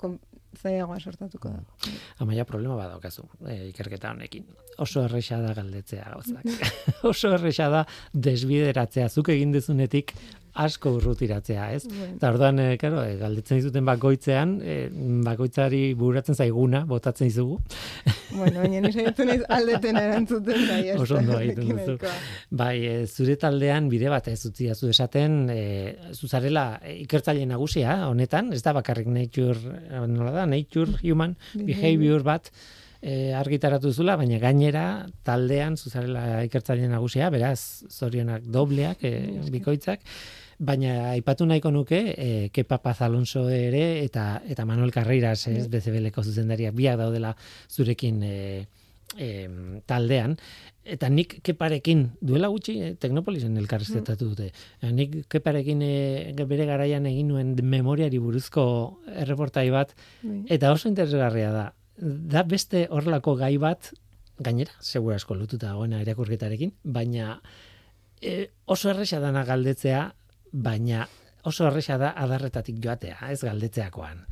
zaiagoa sortatuko da. Amaia problema badaukazu e, ikerketa honekin. Oso erresa da galdetzea gauzak. Oso erresa da desbideratzea zuk egin dezunetik asko urrutiratzea, ez? Bueno. Eta orduan, e, claro, e, galdetzen dizuten bakoitzean, e, bakoitzari bururatzen zaiguna, botatzen dizugu. Bueno, baina nire saiatzen naiz aldeten erantzuten da, ya Oso ondo egiten duzu. Bai, e, zure taldean bide bat ez utzi zu esaten, e, zuzarela ikertzaile nagusia honetan, ez da bakarrik nature, nola da, nature human behavior bat e, argitaratu zula, baina gainera taldean zuzarela ikertzaile nagusia, beraz, zorionak dobleak, e, bikoitzak, baina aipatu nahiko nuke e, Kepa Paz Alonso ere eta eta Manuel Carreiras ez BCBLeko zuzendariak biak daudela zurekin e, em, taldean eta nik keparekin duela gutxi eh, Teknopolisen elkarrizketatu dute. Eh, Nik keparekin eh, bere garaian egin nuen memoriari buruzko erreportai bat Bai. eta oso interesgarria da. Da beste horrelako gai bat gainera, segura asko lotuta dagoena irakurketarekin, baina e, oso erresa dana galdetzea, baina oso erresa da adarretatik joatea, ez galdetzeakoan.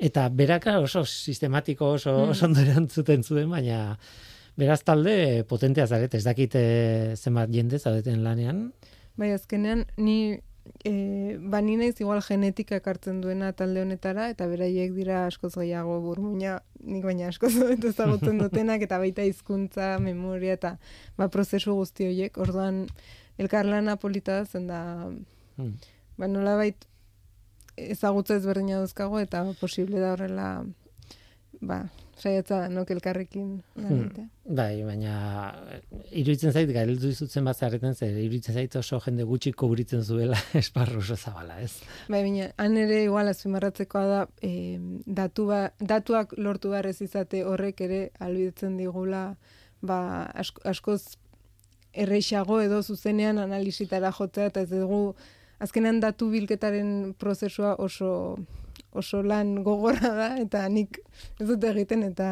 Eta beraka oso sistematiko, oso, oso ondo erantzuten zuen, baina beraz talde potentea zaret, ez dakit e, zenbat jende zaudeten lanean. Bai, azkenean, ni e, ba ni naiz igual genetika ekartzen duena talde honetara, eta beraiek dira askoz gehiago burmuina, nik baina askoz hobeto ezagutzen dutenak, eta baita hizkuntza, memoria, eta ba, prozesu guzti horiek, orduan elkarlana polita zen da, Hmm. ba, nolabait ezagutza ezberdina dauzkago, eta posible da horrela, ba, saiatza nok elkarrekin egitea. Bai, baina eh, iruditzen zait, gaildu izutzen bat zareten, zer, iruditzen zait oso jende gutxi kubritzen zuela esparru oso zabala, ez? Bai, baina han ere igual azpimarratzekoa da e, datu ba, datuak lortu behar ez izate horrek ere albidetzen digula ba, asko, askoz erreixago edo zuzenean analisitara jotzea eta ez dugu azkenean datu bilketaren prozesua oso oso lan gogorra da eta nik ez dut egiten eta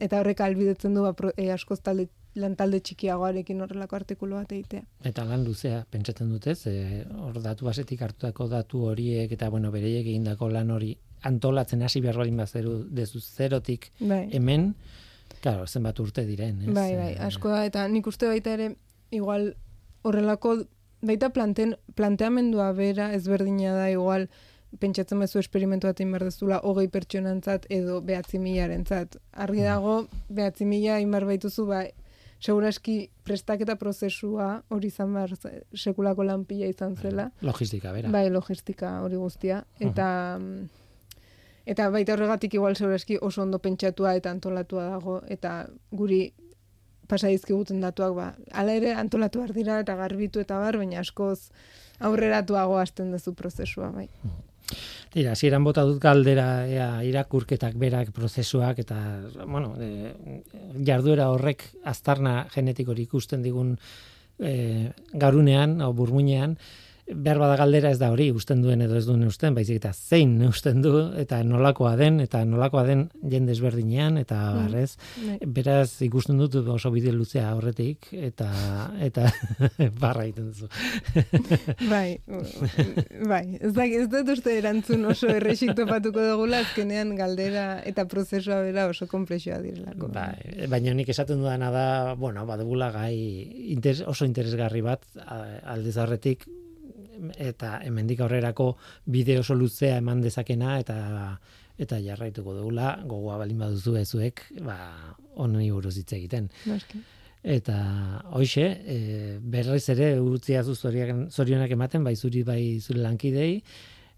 eta horrek albidetzen du ba, pro, e, askoz talde lan talde txikiagoarekin horrelako artikulu bat egitea. Eta lan luzea, pentsatzen dute, ze hor datu basetik hartutako datu horiek eta bueno, bereiek egindako lan hori antolatzen hasi behar baldin bazeru dezu zerotik Bai. hemen, claro, zenbat urte diren, ez? Bai, bai, Eh, asko da, eta nik uste baita ere, igual, horrelako, baita planten, planteamendua bera ezberdina da, igual, pentsatzen bezu esperimentu bat egin behar dezula, hogei pertsonantzat edo behatzi milarentzat. Argi dago, behatzi mila egin behar baituzu, ba, seguraski prestaketa prozesua hori izan behar ze- sekulako lanpila izan zela. logistika, bera. Bai, logistika hori guztia. Eta, mm, eta baita horregatik igual segurazki oso ondo pentsatua eta antolatua dago, eta guri pasa dizkiguten datuak, ba, hala ere antolatu behar dira eta garbitu eta bar, baina askoz aurreratuago hasten duzu prozesua, bai. Tira, hasieran bota dut galdera ea, irakurketak berak prozesuak eta bueno, e, jarduera horrek aztarna genetikorik ikusten digun e, garunean o burmuinean behar bada galdera ez da hori usten duen edo ez duen usten, baizik eta zein usten du eta nolakoa den eta nolakoa den jende ezberdinean eta barrez. Bai. Beraz ikusten dut oso bide luzea horretik eta eta barra egiten duzu. Bai, bai, ez da, ez dut uste erantzun oso errexik topatuko dugula, azkenean galdera eta prozesua bera oso komplexua direlako. Bai, baina nik esaten dudana da, bueno, badugula gai interes, oso interesgarri bat a- aldez aurretik eta hemendik aurrerako bide oso luzea eman dezakena eta eta jarraituko dugula gogoa balin baduzu ezuek, ba honi buruz hitz egiten. Eta hoixe, e, berriz ere utziazu zoriak, zorionak ematen, bai zuri bai zure lankidei,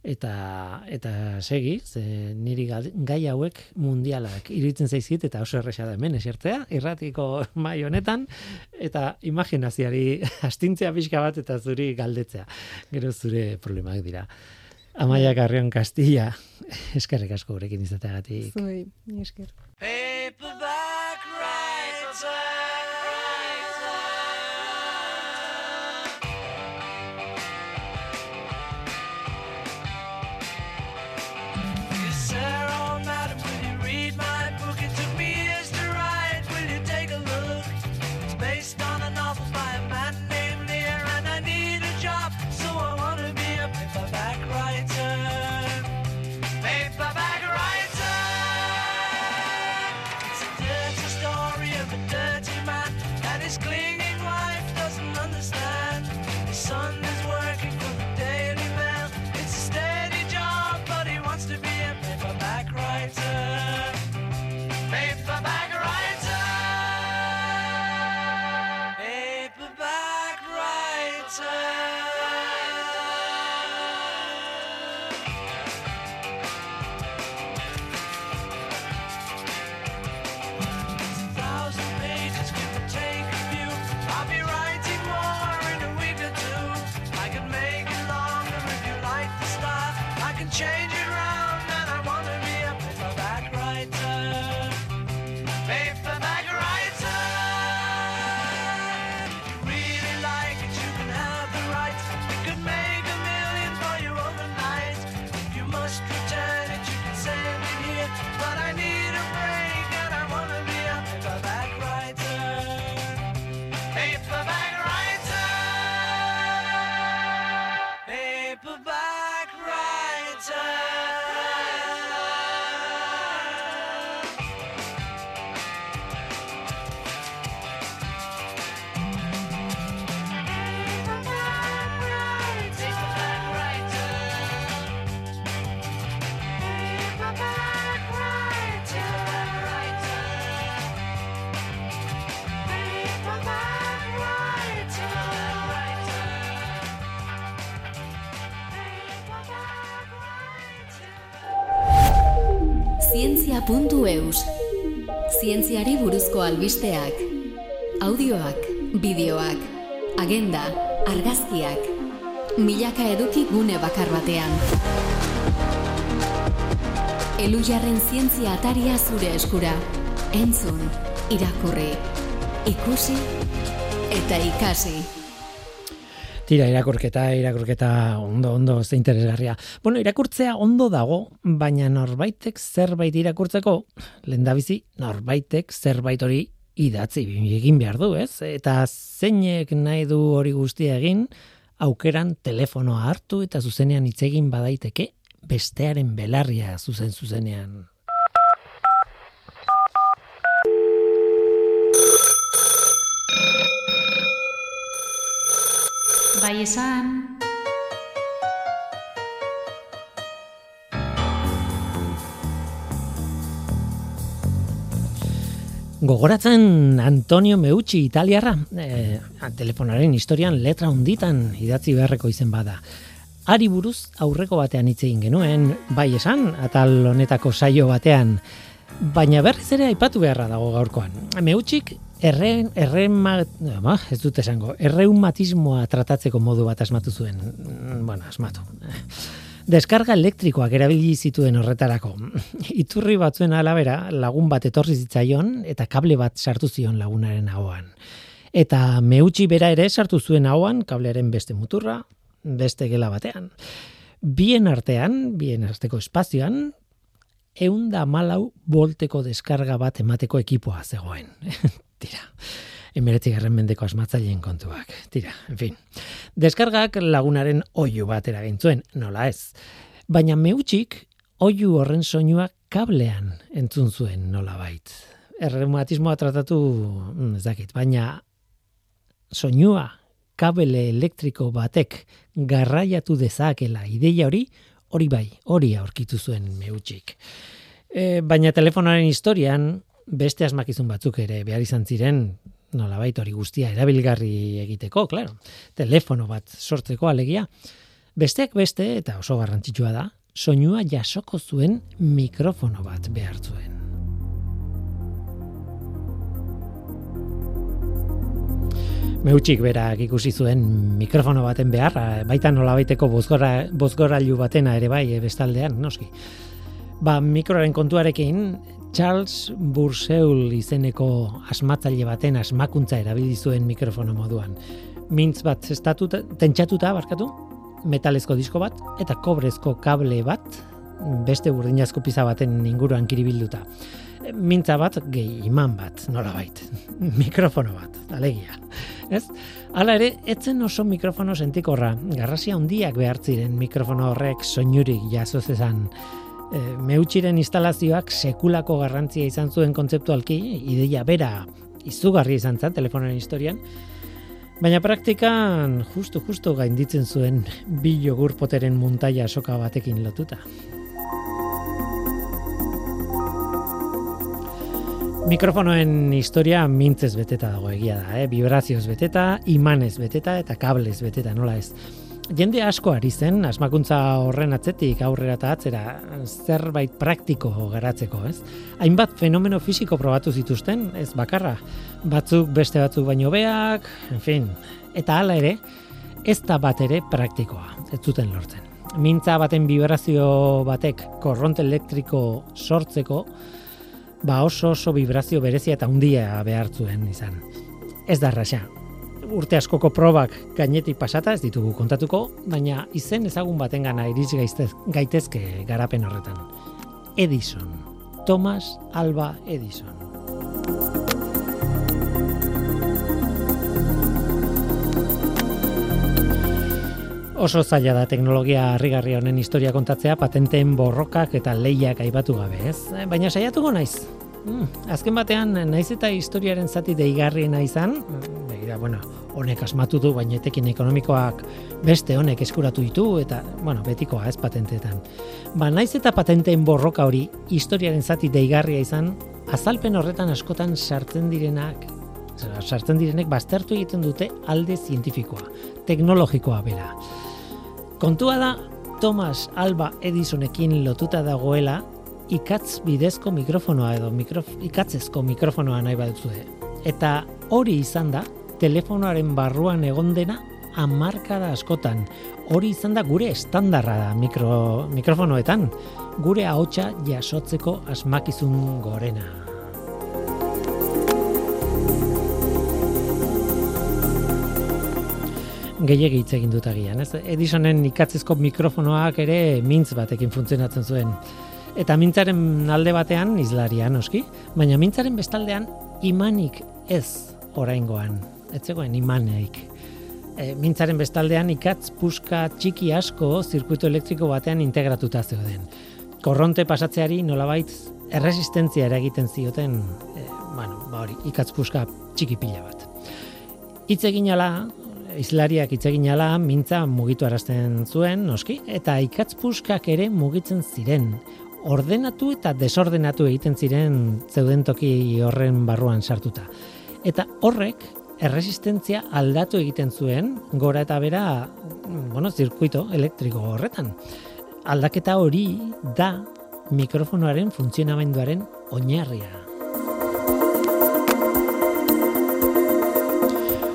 eta eta segi, ze niri gai hauek mundialak iruditzen zaizkit eta oso erresa da hemen esertzea, irratiko mai honetan eta imaginazioari astintzea pixka bat eta zuri galdetzea. Gero zure problemak dira. Amaia Carrion Castilla, eskerrik asko gurekin izateagatik. Zuei, esker. Zientzia.eus Zientziari buruzko albisteak Audioak, bideoak, agenda, argazkiak. Milaka eduki gune bakar batean. Elujarren zientzia ataria zure eskura. Entzun, irakurri, ikusi eta ikasi Tira, irakurketa, irakurketa ondo, ondo, ze interesgarria. Bueno, irakurtzea ondo dago, baina norbaitek zerbait irakurtzeko, lendabizi, norbaitek zerbait hori idatzi egin behar du, ez? Eta zeinek nahi du hori guztia egin, aukeran telefonoa hartu eta zuzenean hitz egin badaiteke, bestearen belarria zuzen zuzenean Bai esan. Gogoratzen Antonio Meucci italiarra, e, telefonaren historian letra hunditan idatzi beharreko izen bada. Ari buruz aurreko batean hitz egin genuen, bai esan, atal honetako saio batean, baina berriz ere aipatu beharra dago gaurkoan. Meucik erren, erren ba, ez dut esango, erreumatismoa tratatzeko modu bat asmatu zuen. Mm, bueno, asmatu. Deskarga elektrikoak erabili zituen horretarako. Iturri batzuen alabera lagun bat etorri zitzaion eta kable bat sartu zion lagunaren ahoan. Eta meutxi bera ere sartu zuen ahoan kablearen beste muturra, beste gela batean. Bien artean, bien arteko espazioan, eunda malau volteko deskarga bat emateko ekipoa zegoen. Tira. Emeretzi garren mendeko asmatzaileen kontuak. Tira, en fin. Deskargak lagunaren oiu bat eragintzuen, nola ez. Baina meutxik oiu horren soinua kablean entzun zuen nola bait. Erreumatismoa tratatu, mm, ez dakit, baina soinua kabele elektriko batek garraiatu dezakela ideia hori, hori bai, hori aurkitu zuen meutxik. E, baina telefonaren historian, beste asmakizun batzuk ere behar izan ziren nolabait hori guztia erabilgarri egiteko, claro. Telefono bat sortzeko alegia. Besteak beste, eta oso garrantzitsua da, soinua jasoko zuen mikrofono bat behar zuen. Meutxik berak ikusi zuen mikrofono baten beharra, baita nola baiteko bozgora, bozgorailu batena ere bai, e, bestaldean, noski. Ba, mikroaren kontuarekin, Charles Burseul izeneko asmatzaile baten asmakuntza erabili zuen mikrofono moduan. Mintz bat estatuta, tentsatuta, barkatu, metalezko disko bat, eta kobrezko kable bat, beste urdinazko pizza baten inguruan kiribilduta. Mintza bat, gehi iman bat, nola bait. Mikrofono bat, alegia. Ez? Hala ere, etzen oso mikrofono sentikorra. Garrasia handiak behar ziren mikrofono horrek soinurik jaso zezan. E, meutxiren instalazioak sekulako garrantzia izan zuen kontzeptualki, ideia bera izugarri izan zen telefonoen historian, Baina praktikan justu justu gainditzen zuen bi jogur poteren muntaia soka batekin lotuta. Mikrofonoen historia mintzez beteta dago egia da, eh? vibrazioz beteta, imanez beteta eta kablez beteta, nola ez. Jende asko ari zen, asmakuntza horren atzetik aurrera eta atzera, zerbait praktiko garatzeko, ez? Hainbat fenomeno fisiko probatu zituzten, ez bakarra, batzuk beste batzuk baino beak, en fin, eta hala ere, ez da bat ere praktikoa, ez zuten lortzen. Mintza baten vibrazio batek korronte elektriko sortzeko, ba oso oso vibrazio berezia eta handia behar zuen izan. Ez da raxa. Urte askoko probak gainetik pasata ez ditugu kontatuko, baina izen ezagun batengana iriz gaitezke garapen horretan. Edison. Thomas Alba Edison. Oso zaila da teknologia harrigarri honen historia kontatzea patenteen borrokak eta lehiak aibatu gabe, ez? Baina saiatuko naiz. Hmm, azken batean, naiz eta historiaren zati deigarriena izan, begira, bueno, honek asmatu du, baina etekin ekonomikoak beste honek eskuratu ditu, eta, bueno, betikoa ez patenteetan. Ba, naiz eta patenteen borroka hori historiaren zati deigarria izan, azalpen horretan askotan sartzen direnak, sartzen direnek baztertu egiten dute alde zientifikoa, teknologikoa bera. Kontua da Thomas Alba Edisonekin lotuta dagoela ikatz bidezko mikrofonoa edo mikrof, ikatzezko mikrofonoa nahi baduzue. Eta hori izan da telefonoaren barruan egon dena amarkada askotan. Hori izan da gure estandarra da mikro, mikrofonoetan. Gure ahotsa jasotzeko asmakizun gorena. gehiegi hitz egin dut agian, ez? Edisonen ikatzezko mikrofonoak ere mintz batekin funtzionatzen zuen. Eta mintzaren alde batean izlaria noski, baina mintzaren bestaldean imanik ez oraingoan. Ez zegoen imaneik. E, mintzaren bestaldean ikatz puska txiki asko zirkuito elektriko batean integratuta zeuden. Korronte pasatzeari nolabait erresistentzia eragiten zioten, e, bueno, ba hori, ikatz puska txiki pila bat. Hitz egin ala, islariak itzegin ala mintza mugitu arazten zuen, noski, eta ikatzpuskak ere mugitzen ziren. Ordenatu eta desordenatu egiten ziren zeudentoki horren barruan sartuta. Eta horrek erresistentzia aldatu egiten zuen gora eta bera, bueno, zirkuito elektriko horretan. Aldaketa hori da mikrofonoaren funtzionamenduaren oinarria.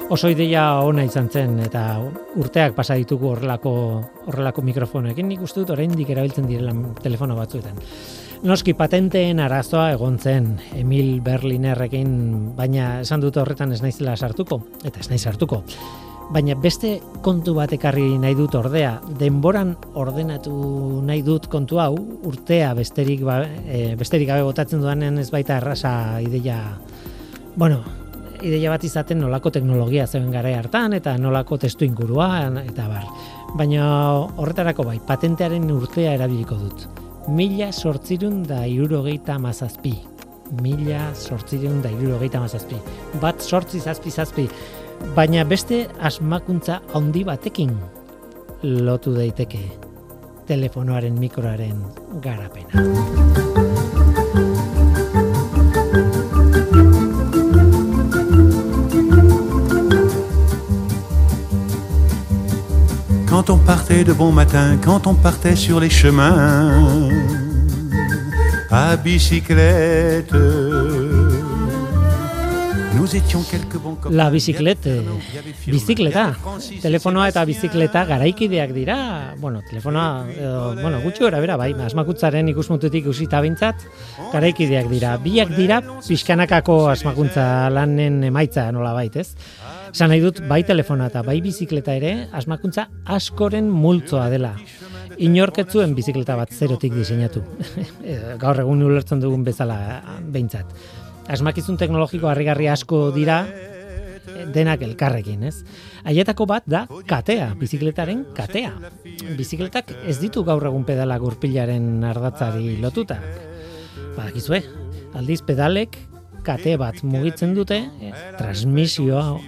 Oso ideia ona izan zen eta urteak pasa ditugu horrelako horrelako mikrofonoekin nik uste dut oraindik erabiltzen direla telefono batzuetan. Noski patenteen arazoa egon zen Emil Berlinerrekin, baina esan dut horretan ez naizela sartuko eta ez naiz sartuko. Baina beste kontu bat ekarri nahi dut ordea, denboran ordenatu nahi dut kontu hau, urtea besterik, ba, e, besterik gabe botatzen duanen ez baita errasa ideia, bueno, ideia bat izaten nolako teknologia zeuen gara hartan eta nolako testu ingurua eta bar. Baina horretarako bai, patentearen urtea erabiliko dut. Mila sortzirun da irurogeita mazazpi. Mila sortzirun da irurogeita mazazpi. Bat sortzi zazpi zazpi. Baina beste asmakuntza handi batekin lotu daiteke telefonoaren mikroaren garapena. Quand on partait de bon matin, quand on partait sur les chemins, à bicyclette. La biziklete, bizikleta, telefonoa eta bizikleta garaikideak dira, bueno, telefonoa, edo, bueno, gutxi gara bera, bai, asmakuntzaren ikusmututik usita bintzat, garaikideak dira. Biak dira, pixkanakako asmakuntza lanen emaitza nola bait, ez? Zan nahi dut, bai telefona eta bai bizikleta ere, asmakuntza askoren multzoa dela. Inorketzuen bizikleta bat zerotik diseinatu. Gaur egun ulertzen dugun bezala behintzat asmakizun teknologiko harrigarri asko dira denak elkarrekin, ez? Haietako bat da katea, bizikletaren katea. Bizikletak ez ditu gaur egun pedala gurpilaren ardatzari lotuta. Badakizue, aldiz pedalek kate bat mugitzen dute, eh, transmisio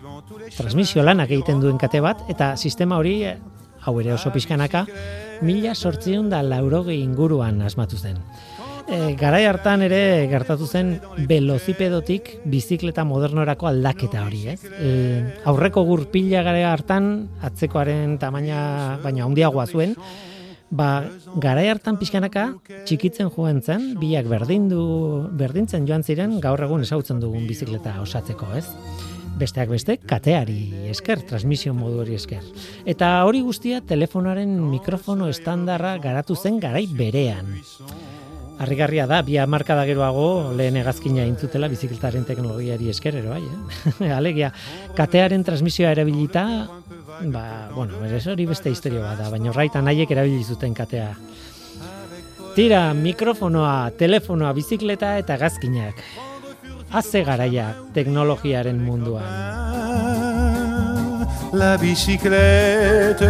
transmisio lanak egiten duen kate bat, eta sistema hori, eh, hau ere oso pixkanaka, mila sortzion da laurogei inguruan asmatu zen e, garai hartan ere gertatu zen velozipedotik bizikleta modernorako aldaketa hori, ez? E, aurreko gurpila garai hartan atzekoaren tamaina baina handiagoa zuen, ba garai hartan pixkanaka txikitzen joan zen, biak berdindu berdintzen joan ziren gaur egun esautzen dugun bizikleta osatzeko, ez? besteak beste kateari esker, transmisio modu hori esker. Eta hori guztia telefonaren mikrofono estandarra garatu zen garai berean. Arrigarria da, bi marka da geroago lehen egazkina intzutela bizikletaren teknologiari eskerero, bai, eh? Alegia, katearen transmisioa erabilita, ba, bueno, berez hori beste historia bada, baina raitan nahiek erabili zuten katea. Tira, mikrofonoa, telefonoa, bizikleta eta gazkinak. Haze garaia teknologiaren munduan. La bizikleta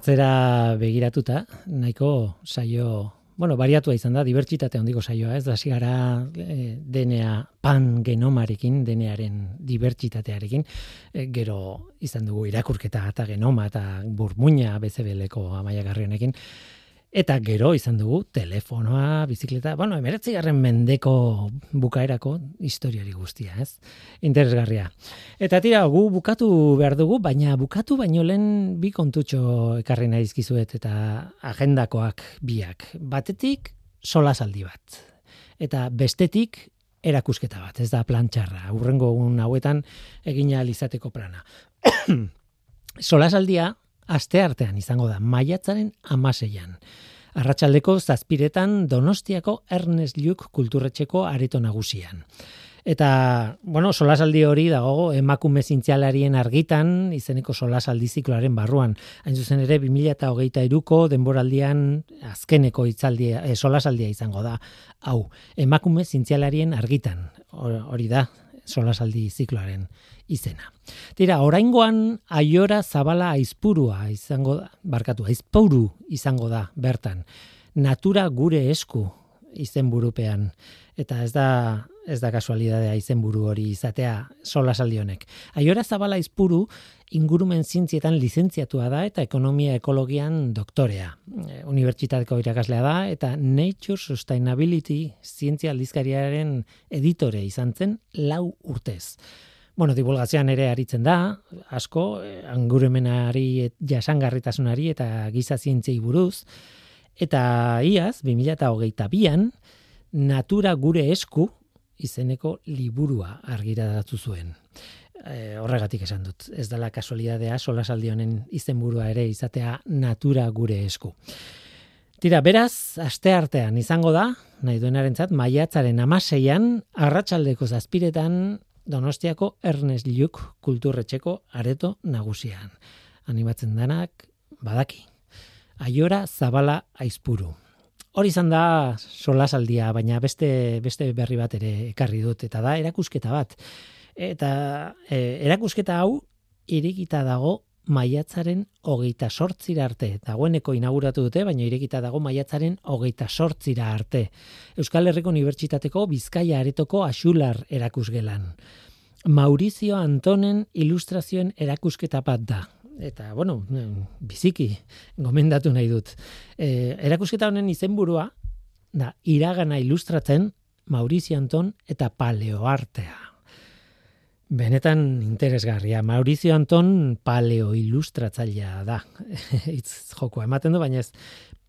Atzera begiratuta, nahiko saio, bueno, bariatua izan da, dibertsitate handiko saioa, ez? Da, gara e, denea pan genomarekin, denearen dibertsitatearekin, e, gero izan dugu irakurketa eta genoma eta burmuina bezebeleko amaia garrionekin, Eta gero izan dugu telefonoa, bizikleta, bueno, emeretzi garren mendeko bukaerako historiari guztia, ez? Interesgarria. Eta tira, gu bukatu behar dugu, baina bukatu baino lehen bi kontutxo ekarri naizkizuet eta agendakoak biak. Batetik, sola saldi bat. Eta bestetik, erakusketa bat, ez da plantxarra. Urrengo un hauetan egina alizateko plana. Solasaldia aste artean izango da, maiatzaren amaseian. Arratxaldeko zazpiretan Donostiako Ernest Lluc kulturretxeko areto nagusian. Eta, bueno, solasaldi hori dago emakume zintzialarien argitan, izeneko solasaldi zikloaren barruan. Hain zuzen ere, 2008 iruko denboraldian azkeneko itzaldia, e, solasaldia izango da. Hau, emakume zintzialarien argitan, hori da, solasaldi zikloaren izena. Tira, oraingoan aiora zabala aizpurua izango da, barkatu, aizpuru izango da bertan. Natura gure esku izenburupean eta ez da ez da kasualidadea izenburu hori izatea sola saldi honek. Aiora zabala aizpuru ingurumen zientzietan lizentziatua da eta ekonomia ekologian doktorea. E, unibertsitateko irakaslea da eta Nature Sustainability zientzia aldizkariaren editore izan zen lau urtez bueno, divulgazioan ere aritzen da, asko, eh, anguremenari jasangarritasunari eta giza zientziei buruz, eta iaz, 2008an, natura gure esku izeneko liburua argitaratu zuen. E, horregatik esan dut, ez dela kasualidadea solasaldi honen izenburua ere izatea natura gure esku. Tira, beraz, aste artean izango da, nahi duenarentzat maiatzaren amaseian, arratsaldeko zazpiretan Donostiako Ernest Lluc kulturretxeko areto nagusian. Animatzen danak, badaki. Aiora Zabala Aizpuru. Hori izan da solasaldia, baina beste beste berri bat ere ekarri dut eta da erakusketa bat. Eta e, erakusketa hau irikita dago maiatzaren hogeita sortzira arte. Dagoeneko inauguratu dute, baina irekita dago maiatzaren hogeita sortzira arte. Euskal Herriko Unibertsitateko Bizkaia Aretoko Axular erakusgelan. Maurizio Antonen ilustrazioen erakusketa bat da eta bueno, biziki gomendatu nahi dut. E, erakusketa honen izenburua da iragana ilustratzen Maurizio Anton eta paleoartea. Benetan interesgarria. Maurizio Anton paleo ilustratzailea da. Itz joko ematen du, baina ez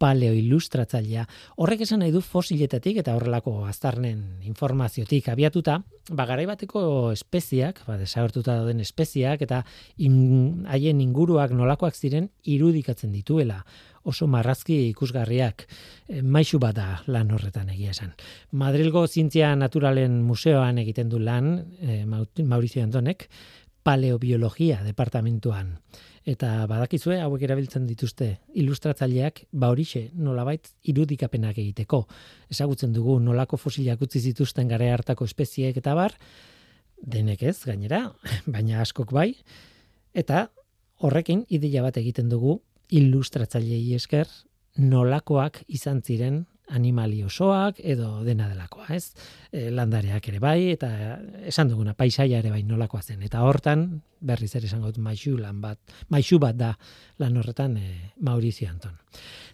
paleo ilustratzailea. Horrek esan nahi du fosiletatik eta horrelako aztarnen informaziotik abiatuta, ba bateko espeziak, ba desagertuta dauden espeziak eta haien inguruak nolakoak ziren irudikatzen dituela oso marrazki ikusgarriak e, maixu bat da lan horretan egia esan. Madrilgo Zientzia Naturalen Museoan egiten du lan e, Maurizio Antonek paleobiologia departamentuan eta badakizue hauek erabiltzen dituzte ilustratzaileak ba horixe nolabait irudikapenak egiteko. Ezagutzen dugu nolako fosilak utzi zituzten gare hartako espezieek eta bar denek ez gainera baina askok bai. Eta horrekin ideia bat egiten dugu ilustratzailei esker nolakoak izan ziren animali osoak edo dena delakoa, ez? E, landareak ere bai eta esan duguna paisaia ere bai nolakoa zen eta hortan berriz ere esango dut maixu lan bat, maixu bat da lan horretan e, Maurizio Anton.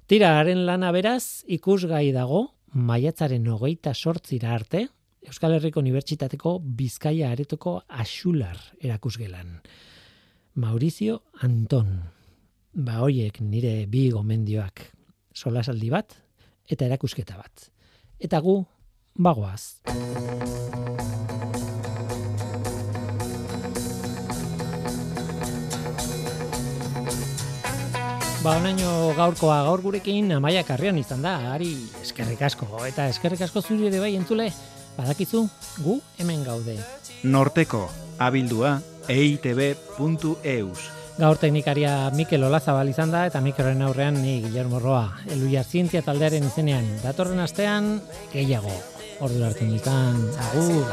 Tira, haren lana beraz ikusgai dago maiatzaren hogeita sortzira arte Euskal Herriko Unibertsitateko Bizkaia aretoko Axular erakusgelan. Maurizio Anton. Ba hoiek nire bi gomendioak solasaldi bat eta erakusketa bat. Eta gu, bagoaz. Ba, onaino gaurkoa gaur gurekin amaia karrian izan da, ari eskerrik asko, eta eskerrik asko zuri ere bai entzule, badakizu, gu hemen gaude. Norteko, abildua, eitb.eus. Gaur teknikaria Mikel Olazabal izan da eta Mikelren aurrean ni Guillermo Roa. Eluia zientzia taldearen izenean. Datorren astean gehiago. Ordu hartzen ditan. Agur.